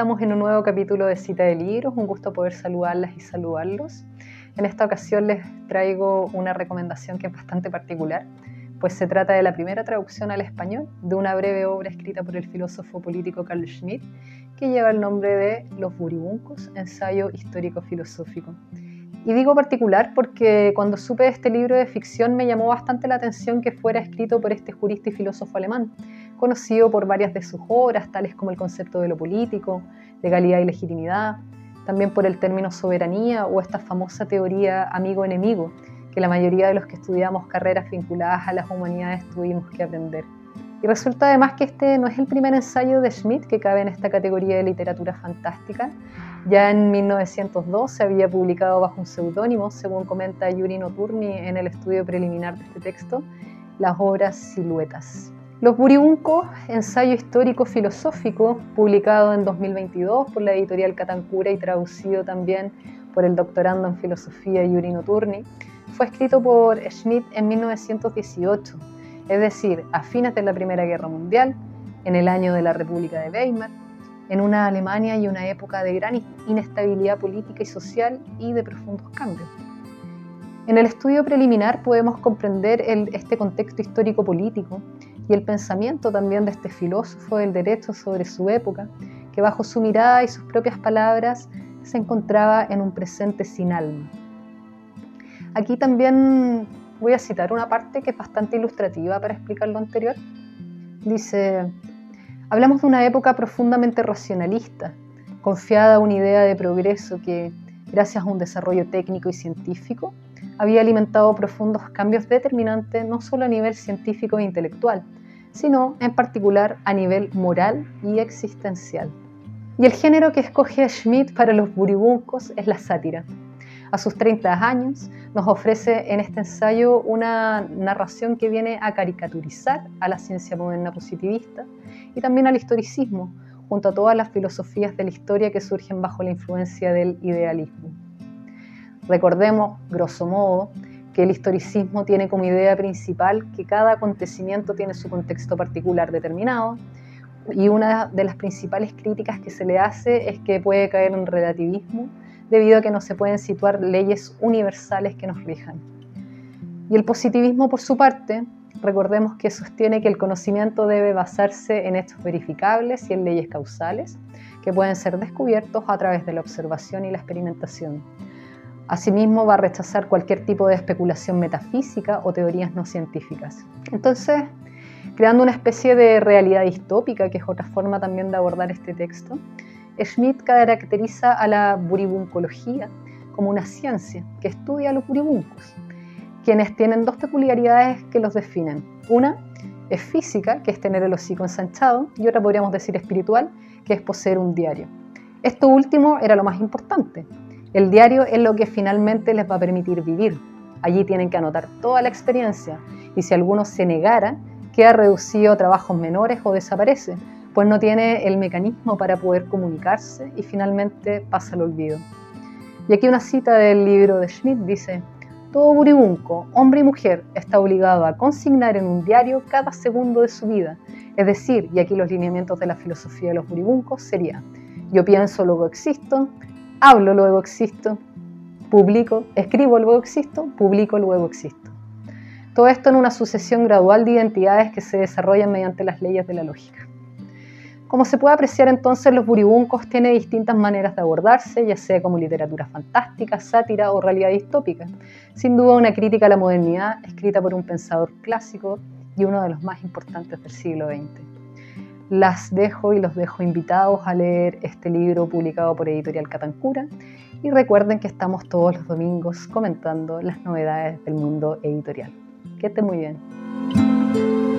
estamos en un nuevo capítulo de Cita de Libros. Un gusto poder saludarlas y saludarlos. En esta ocasión les traigo una recomendación que es bastante particular, pues se trata de la primera traducción al español de una breve obra escrita por el filósofo político Carl Schmitt, que lleva el nombre de Los Buribuncos, ensayo histórico-filosófico. Y digo particular porque cuando supe de este libro de ficción me llamó bastante la atención que fuera escrito por este jurista y filósofo alemán, conocido por varias de sus obras, tales como el concepto de lo político, legalidad y legitimidad, también por el término soberanía o esta famosa teoría amigo-enemigo, que la mayoría de los que estudiamos carreras vinculadas a las humanidades tuvimos que aprender. Y resulta además que este no es el primer ensayo de Schmidt que cabe en esta categoría de literatura fantástica, ya en 1902 se había publicado bajo un seudónimo, según comenta Yuri Noturni en el estudio preliminar de este texto, las obras Siluetas. Los Buribuncos, ensayo histórico filosófico, publicado en 2022 por la editorial Catancura y traducido también por el doctorando en filosofía Yuri Noturni, fue escrito por Schmidt en 1918, es decir, a fines de la Primera Guerra Mundial, en el año de la República de Weimar, en una Alemania y una época de gran inestabilidad política y social y de profundos cambios. En el estudio preliminar podemos comprender este contexto histórico-político y el pensamiento también de este filósofo del derecho sobre su época, que bajo su mirada y sus propias palabras se encontraba en un presente sin alma. Aquí también voy a citar una parte que es bastante ilustrativa para explicar lo anterior. Dice, Hablamos de una época profundamente racionalista, confiada a una idea de progreso que, gracias a un desarrollo técnico y científico, había alimentado profundos cambios determinantes no solo a nivel científico e intelectual, sino en particular a nivel moral y existencial. Y el género que escoge Schmidt para los buribuncos es la sátira. A sus 30 años nos ofrece en este ensayo una narración que viene a caricaturizar a la ciencia moderna positivista y también al historicismo, junto a todas las filosofías de la historia que surgen bajo la influencia del idealismo. Recordemos, grosso modo, que el historicismo tiene como idea principal que cada acontecimiento tiene su contexto particular determinado y una de las principales críticas que se le hace es que puede caer en relativismo debido a que no se pueden situar leyes universales que nos rijan. Y el positivismo, por su parte, Recordemos que sostiene que el conocimiento debe basarse en hechos verificables y en leyes causales que pueden ser descubiertos a través de la observación y la experimentación. Asimismo, va a rechazar cualquier tipo de especulación metafísica o teorías no científicas. Entonces, creando una especie de realidad distópica, que es otra forma también de abordar este texto, Schmidt caracteriza a la buribuncología como una ciencia que estudia a los buribuncos quienes tienen dos peculiaridades que los definen. Una es física, que es tener el hocico ensanchado, y otra podríamos decir espiritual, que es poseer un diario. Esto último era lo más importante. El diario es lo que finalmente les va a permitir vivir. Allí tienen que anotar toda la experiencia y si alguno se negara, queda reducido a trabajos menores o desaparece, pues no tiene el mecanismo para poder comunicarse y finalmente pasa al olvido. Y aquí una cita del libro de Schmidt dice, todo buribunco, hombre y mujer, está obligado a consignar en un diario cada segundo de su vida. Es decir, y aquí los lineamientos de la filosofía de los buribuncos sería, yo pienso, luego existo, hablo, luego existo, publico, escribo, luego existo, publico, luego existo. Todo esto en una sucesión gradual de identidades que se desarrollan mediante las leyes de la lógica. Como se puede apreciar entonces, los buribuncos tiene distintas maneras de abordarse, ya sea como literatura fantástica, sátira o realidad distópica. Sin duda una crítica a la modernidad escrita por un pensador clásico y uno de los más importantes del siglo XX. Las dejo y los dejo invitados a leer este libro publicado por Editorial Catancura y recuerden que estamos todos los domingos comentando las novedades del mundo editorial. Que estén muy bien.